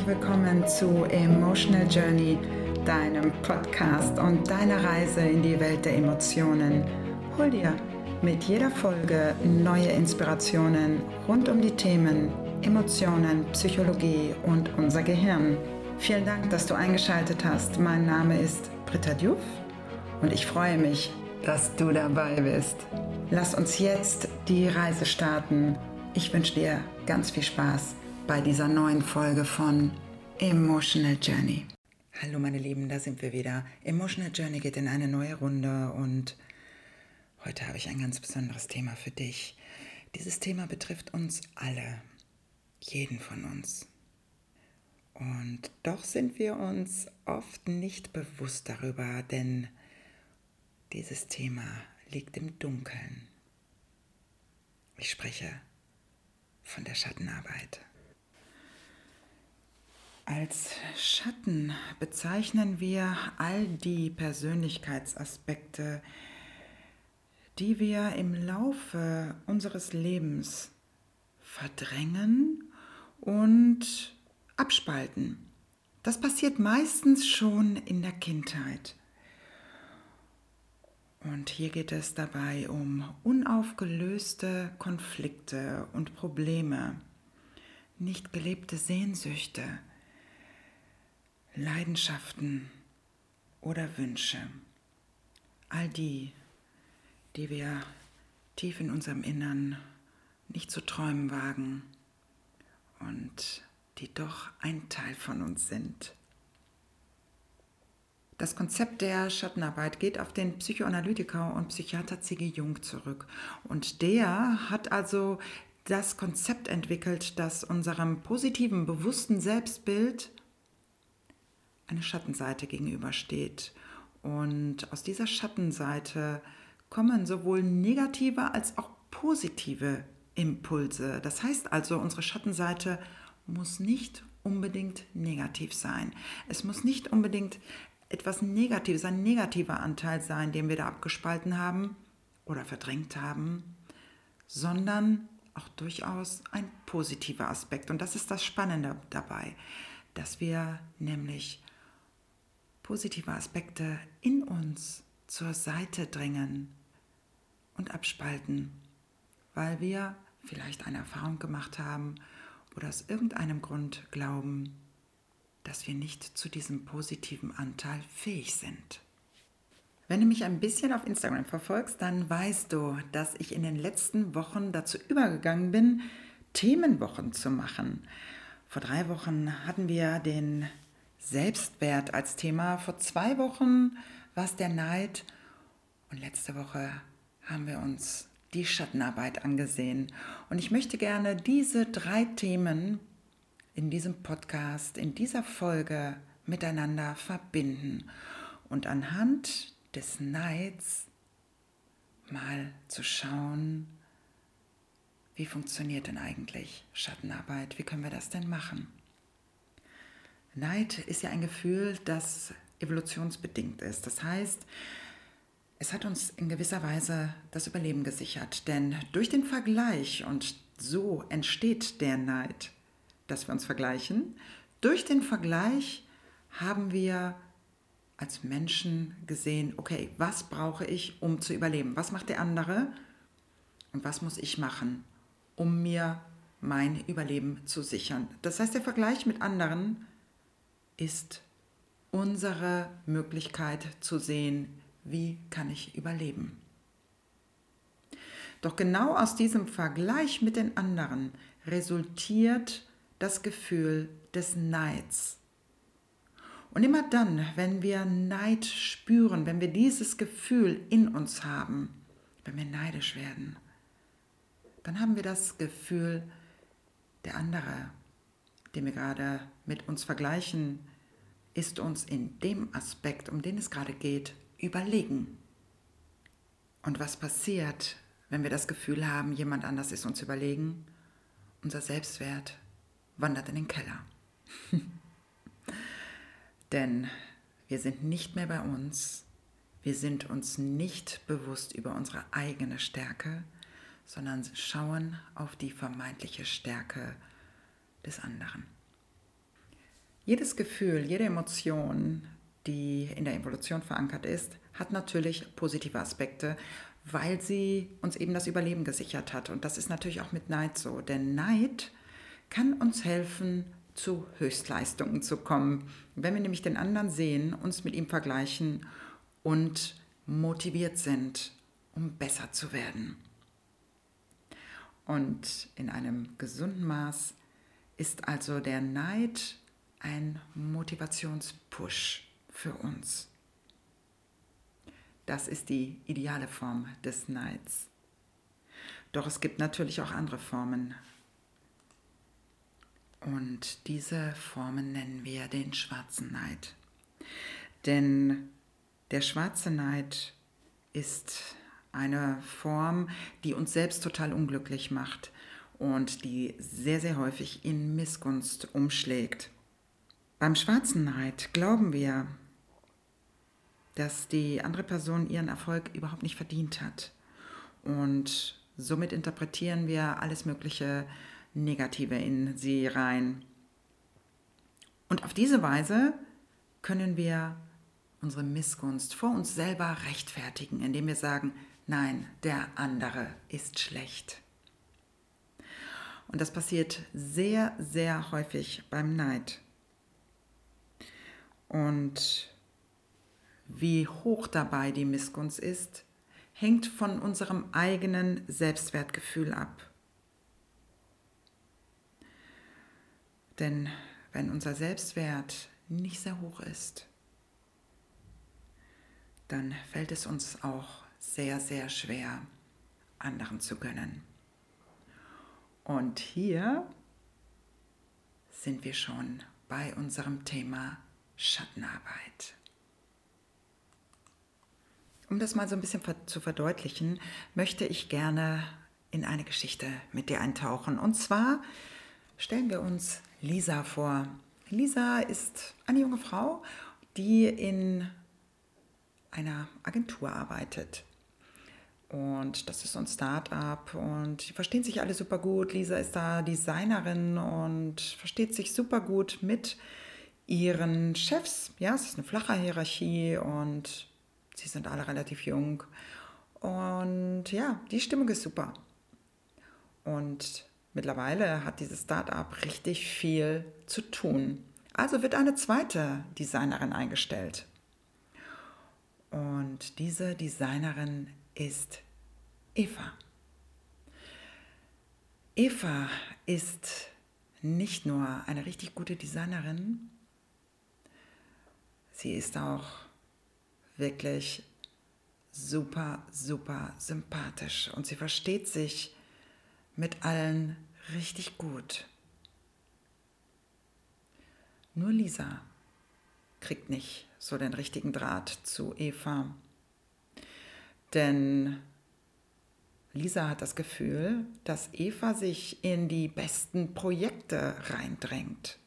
herzlich willkommen zu Emotional Journey, deinem Podcast und deiner Reise in die Welt der Emotionen. Hol dir mit jeder Folge neue Inspirationen rund um die Themen Emotionen, Psychologie und unser Gehirn. Vielen Dank, dass du eingeschaltet hast. Mein Name ist Britta Diouf und ich freue mich, dass du dabei bist. Lass uns jetzt die Reise starten. Ich wünsche dir ganz viel Spaß bei dieser neuen Folge von Emotional Journey. Hallo meine Lieben, da sind wir wieder. Emotional Journey geht in eine neue Runde und heute habe ich ein ganz besonderes Thema für dich. Dieses Thema betrifft uns alle, jeden von uns. Und doch sind wir uns oft nicht bewusst darüber, denn dieses Thema liegt im Dunkeln. Ich spreche von der Schattenarbeit. Als Schatten bezeichnen wir all die Persönlichkeitsaspekte, die wir im Laufe unseres Lebens verdrängen und abspalten. Das passiert meistens schon in der Kindheit. Und hier geht es dabei um unaufgelöste Konflikte und Probleme, nicht gelebte Sehnsüchte, Leidenschaften oder Wünsche. All die, die wir tief in unserem Innern nicht zu träumen wagen und die doch ein Teil von uns sind. Das Konzept der Schattenarbeit geht auf den Psychoanalytiker und Psychiater C.G. Jung zurück. Und der hat also das Konzept entwickelt, das unserem positiven, bewussten Selbstbild eine Schattenseite gegenübersteht. Und aus dieser Schattenseite kommen sowohl negative als auch positive Impulse. Das heißt also, unsere Schattenseite muss nicht unbedingt negativ sein. Es muss nicht unbedingt etwas Negatives, ein negativer Anteil sein, den wir da abgespalten haben oder verdrängt haben, sondern auch durchaus ein positiver Aspekt. Und das ist das Spannende dabei, dass wir nämlich positive Aspekte in uns zur Seite drängen und abspalten, weil wir vielleicht eine Erfahrung gemacht haben oder aus irgendeinem Grund glauben, dass wir nicht zu diesem positiven Anteil fähig sind. Wenn du mich ein bisschen auf Instagram verfolgst, dann weißt du, dass ich in den letzten Wochen dazu übergegangen bin, Themenwochen zu machen. Vor drei Wochen hatten wir den Selbstwert als Thema. Vor zwei Wochen war es der Neid und letzte Woche haben wir uns die Schattenarbeit angesehen. Und ich möchte gerne diese drei Themen in diesem Podcast, in dieser Folge miteinander verbinden und anhand des Neids mal zu schauen, wie funktioniert denn eigentlich Schattenarbeit? Wie können wir das denn machen? Neid ist ja ein Gefühl, das evolutionsbedingt ist. Das heißt, es hat uns in gewisser Weise das Überleben gesichert, denn durch den Vergleich, und so entsteht der Neid, dass wir uns vergleichen, durch den Vergleich haben wir als Menschen gesehen, okay, was brauche ich, um zu überleben? Was macht der andere und was muss ich machen, um mir mein Überleben zu sichern? Das heißt, der Vergleich mit anderen ist unsere Möglichkeit zu sehen, wie kann ich überleben. Doch genau aus diesem Vergleich mit den anderen resultiert das Gefühl des Neids. Und immer dann, wenn wir Neid spüren, wenn wir dieses Gefühl in uns haben, wenn wir neidisch werden, dann haben wir das Gefühl, der andere, den wir gerade mit uns vergleichen, ist uns in dem Aspekt, um den es gerade geht, überlegen. Und was passiert, wenn wir das Gefühl haben, jemand anders ist uns überlegen? Unser Selbstwert wandert in den Keller. Denn wir sind nicht mehr bei uns, wir sind uns nicht bewusst über unsere eigene Stärke, sondern schauen auf die vermeintliche Stärke des anderen. Jedes Gefühl, jede Emotion, die in der Evolution verankert ist, hat natürlich positive Aspekte, weil sie uns eben das Überleben gesichert hat. Und das ist natürlich auch mit Neid so. Denn Neid kann uns helfen, zu Höchstleistungen zu kommen. Wenn wir nämlich den anderen sehen, uns mit ihm vergleichen und motiviert sind, um besser zu werden. Und in einem gesunden Maß ist also der Neid ein Motivationspush für uns. Das ist die ideale Form des Neids. Doch es gibt natürlich auch andere Formen. Und diese Formen nennen wir den schwarzen Neid. Denn der schwarze Neid ist eine Form, die uns selbst total unglücklich macht und die sehr, sehr häufig in Missgunst umschlägt. Beim schwarzen Neid glauben wir, dass die andere Person ihren Erfolg überhaupt nicht verdient hat. Und somit interpretieren wir alles Mögliche Negative in sie rein. Und auf diese Weise können wir unsere Missgunst vor uns selber rechtfertigen, indem wir sagen, nein, der andere ist schlecht. Und das passiert sehr, sehr häufig beim Neid. Und wie hoch dabei die Missgunst ist, hängt von unserem eigenen Selbstwertgefühl ab. Denn wenn unser Selbstwert nicht sehr hoch ist, dann fällt es uns auch sehr, sehr schwer, anderen zu gönnen. Und hier sind wir schon bei unserem Thema Schattenarbeit. Um das mal so ein bisschen zu verdeutlichen, möchte ich gerne in eine Geschichte mit dir eintauchen. Und zwar stellen wir uns Lisa vor. Lisa ist eine junge Frau, die in einer Agentur arbeitet. Und das ist so ein Start-up und die verstehen sich alle super gut. Lisa ist da Designerin und versteht sich super gut mit ihren Chefs. Ja, es ist eine flache Hierarchie und sie sind alle relativ jung. Und ja, die Stimmung ist super. Und mittlerweile hat dieses Start-up richtig viel zu tun. Also wird eine zweite Designerin eingestellt. Und diese Designerin ist Eva. Eva ist nicht nur eine richtig gute Designerin, sie ist auch wirklich super, super sympathisch und sie versteht sich mit allen richtig gut. Nur Lisa kriegt nicht so den richtigen Draht zu Eva. Denn Lisa hat das Gefühl, dass Eva sich in die besten Projekte reindrängt.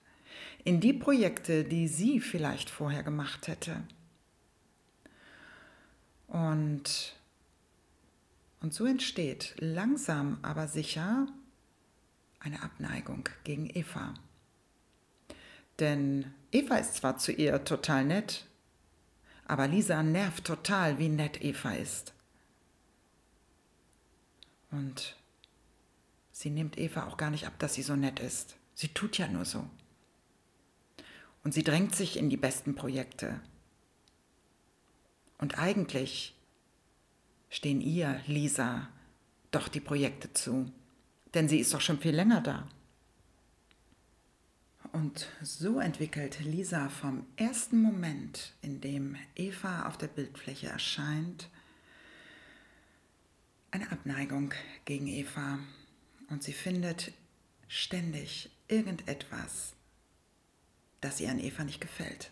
In die Projekte, die sie vielleicht vorher gemacht hätte. Und, und so entsteht langsam aber sicher eine Abneigung gegen Eva. Denn Eva ist zwar zu ihr total nett, aber Lisa nervt total, wie nett Eva ist. Und sie nimmt Eva auch gar nicht ab, dass sie so nett ist. Sie tut ja nur so. Und sie drängt sich in die besten Projekte. Und eigentlich stehen ihr, Lisa, doch die Projekte zu. Denn sie ist doch schon viel länger da. Und so entwickelt Lisa vom ersten Moment, in dem Eva auf der Bildfläche erscheint, eine Abneigung gegen Eva. Und sie findet ständig irgendetwas, das ihr an Eva nicht gefällt.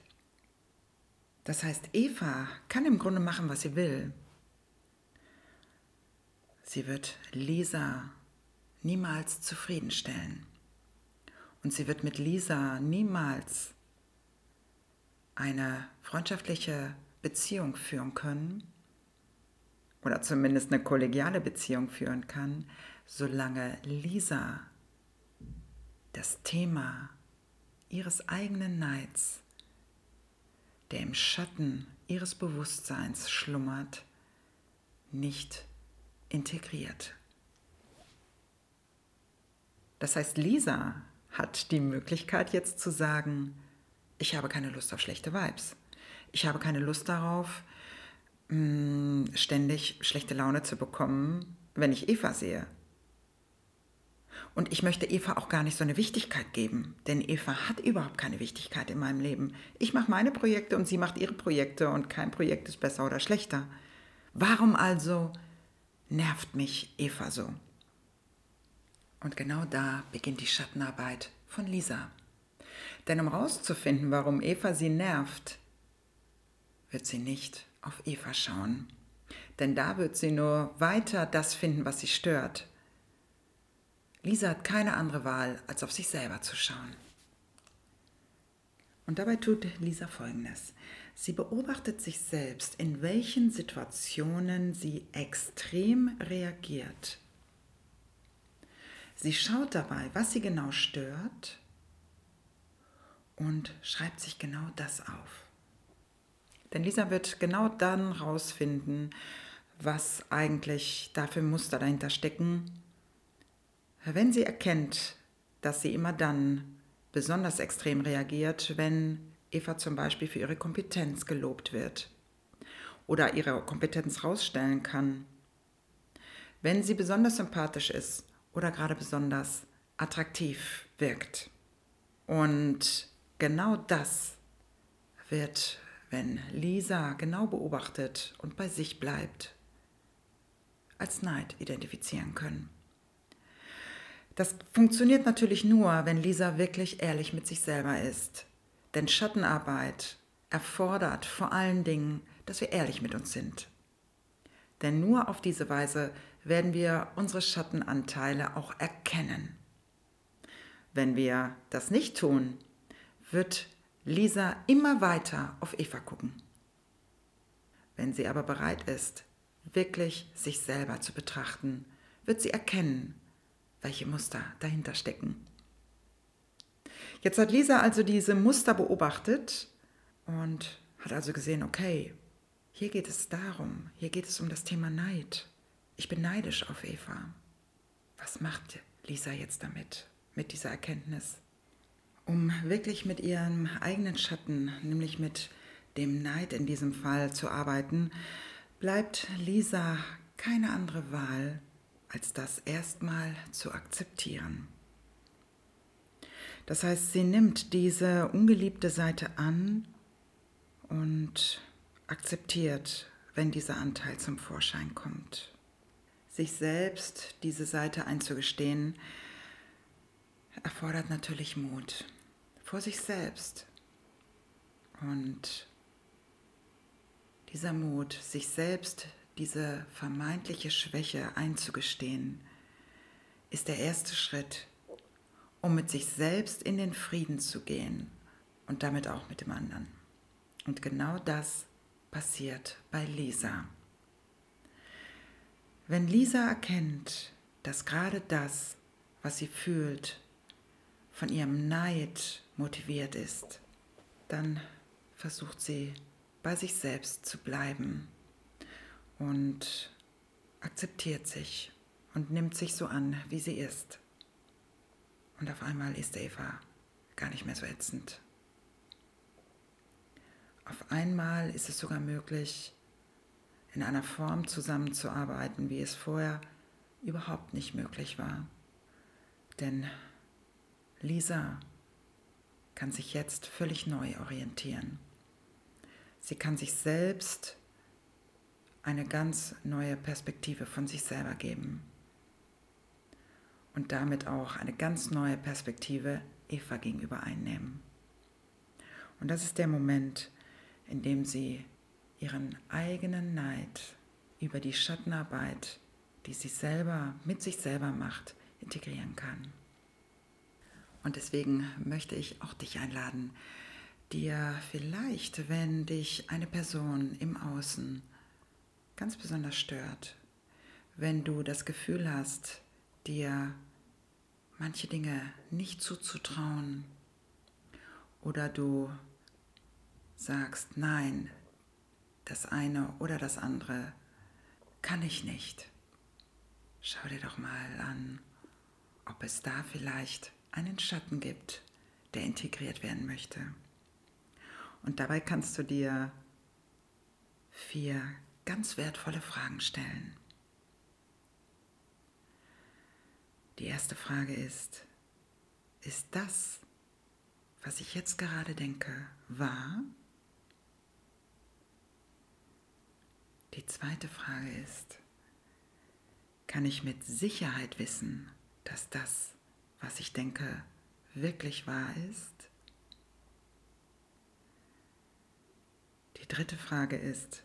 Das heißt, Eva kann im Grunde machen, was sie will. Sie wird Lisa niemals zufriedenstellen. Und sie wird mit Lisa niemals eine freundschaftliche Beziehung führen können oder zumindest eine kollegiale Beziehung führen kann, solange Lisa das Thema ihres eigenen Neids, der im Schatten ihres Bewusstseins schlummert, nicht integriert. Das heißt, Lisa hat die Möglichkeit jetzt zu sagen, ich habe keine Lust auf schlechte Vibes. Ich habe keine Lust darauf, mm, ständig schlechte Laune zu bekommen, wenn ich Eva sehe. Und ich möchte Eva auch gar nicht so eine Wichtigkeit geben, denn Eva hat überhaupt keine Wichtigkeit in meinem Leben. Ich mache meine Projekte und sie macht ihre Projekte und kein Projekt ist besser oder schlechter. Warum also nervt mich Eva so? Und genau da beginnt die Schattenarbeit von Lisa. Denn um herauszufinden, warum Eva sie nervt, wird sie nicht auf Eva schauen. Denn da wird sie nur weiter das finden, was sie stört. Lisa hat keine andere Wahl, als auf sich selber zu schauen. Und dabei tut Lisa Folgendes. Sie beobachtet sich selbst, in welchen Situationen sie extrem reagiert. Sie schaut dabei, was sie genau stört und schreibt sich genau das auf. Denn Lisa wird genau dann rausfinden, was eigentlich dafür Muster dahinter stecken, wenn sie erkennt, dass sie immer dann besonders extrem reagiert, wenn Eva zum Beispiel für ihre Kompetenz gelobt wird oder ihre Kompetenz rausstellen kann, wenn sie besonders sympathisch ist oder gerade besonders attraktiv wirkt. Und genau das wird, wenn Lisa genau beobachtet und bei sich bleibt, als Neid identifizieren können. Das funktioniert natürlich nur, wenn Lisa wirklich ehrlich mit sich selber ist. Denn Schattenarbeit erfordert vor allen Dingen, dass wir ehrlich mit uns sind. Denn nur auf diese Weise werden wir unsere Schattenanteile auch erkennen. Wenn wir das nicht tun, wird Lisa immer weiter auf Eva gucken. Wenn sie aber bereit ist, wirklich sich selber zu betrachten, wird sie erkennen, welche Muster dahinter stecken. Jetzt hat Lisa also diese Muster beobachtet und hat also gesehen, okay, hier geht es darum, hier geht es um das Thema Neid. Ich bin neidisch auf Eva. Was macht Lisa jetzt damit, mit dieser Erkenntnis? Um wirklich mit ihrem eigenen Schatten, nämlich mit dem Neid in diesem Fall zu arbeiten, bleibt Lisa keine andere Wahl, als das erstmal zu akzeptieren. Das heißt, sie nimmt diese ungeliebte Seite an und akzeptiert, wenn dieser Anteil zum Vorschein kommt. Sich selbst diese Seite einzugestehen, erfordert natürlich Mut vor sich selbst. Und dieser Mut, sich selbst diese vermeintliche Schwäche einzugestehen, ist der erste Schritt, um mit sich selbst in den Frieden zu gehen und damit auch mit dem anderen. Und genau das passiert bei Lisa. Wenn Lisa erkennt, dass gerade das, was sie fühlt, von ihrem Neid motiviert ist, dann versucht sie bei sich selbst zu bleiben und akzeptiert sich und nimmt sich so an, wie sie ist. Und auf einmal ist Eva gar nicht mehr so ätzend. Auf einmal ist es sogar möglich, in einer Form zusammenzuarbeiten, wie es vorher überhaupt nicht möglich war. Denn Lisa kann sich jetzt völlig neu orientieren. Sie kann sich selbst eine ganz neue Perspektive von sich selber geben. Und damit auch eine ganz neue Perspektive Eva gegenüber einnehmen. Und das ist der Moment, in dem sie ihren eigenen Neid über die Schattenarbeit, die sie selber mit sich selber macht, integrieren kann. Und deswegen möchte ich auch dich einladen, dir vielleicht, wenn dich eine Person im Außen ganz besonders stört, wenn du das Gefühl hast, dir manche Dinge nicht zuzutrauen oder du sagst, nein, das eine oder das andere kann ich nicht. Schau dir doch mal an, ob es da vielleicht einen Schatten gibt, der integriert werden möchte. Und dabei kannst du dir vier ganz wertvolle Fragen stellen. Die erste Frage ist, ist das, was ich jetzt gerade denke, wahr? Die zweite Frage ist, kann ich mit Sicherheit wissen, dass das, was ich denke, wirklich wahr ist? Die dritte Frage ist,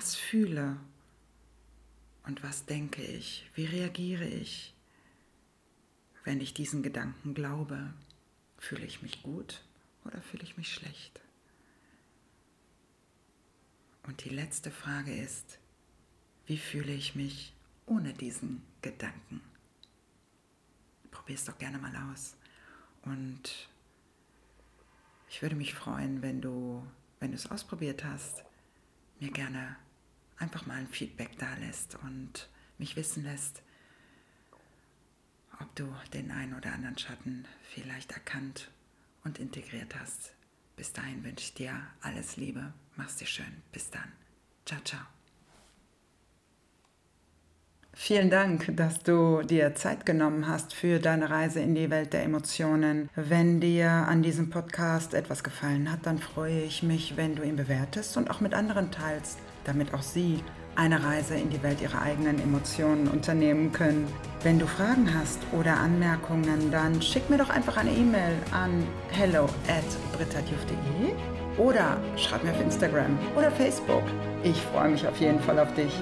was fühle und was denke ich? Wie reagiere ich, wenn ich diesen Gedanken glaube? Fühle ich mich gut oder fühle ich mich schlecht? Und die letzte Frage ist, wie fühle ich mich ohne diesen Gedanken? Probier es doch gerne mal aus. Und ich würde mich freuen, wenn du, wenn du es ausprobiert hast, mir gerne einfach mal ein Feedback da lässt und mich wissen lässt, ob du den einen oder anderen Schatten vielleicht erkannt und integriert hast. Bis dahin wünsche ich dir alles Liebe. Mach's dir schön. Bis dann. Ciao, ciao. Vielen Dank, dass du dir Zeit genommen hast für deine Reise in die Welt der Emotionen. Wenn dir an diesem Podcast etwas gefallen hat, dann freue ich mich, wenn du ihn bewertest und auch mit anderen teilst, damit auch sie eine Reise in die Welt ihrer eigenen Emotionen unternehmen können. Wenn du Fragen hast oder Anmerkungen, dann schick mir doch einfach eine E-Mail an hello at oder schreib mir auf Instagram oder Facebook. Ich freue mich auf jeden Fall auf dich.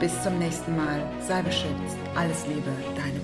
Bis zum nächsten Mal. Sei beschützt. Alles Liebe, deine.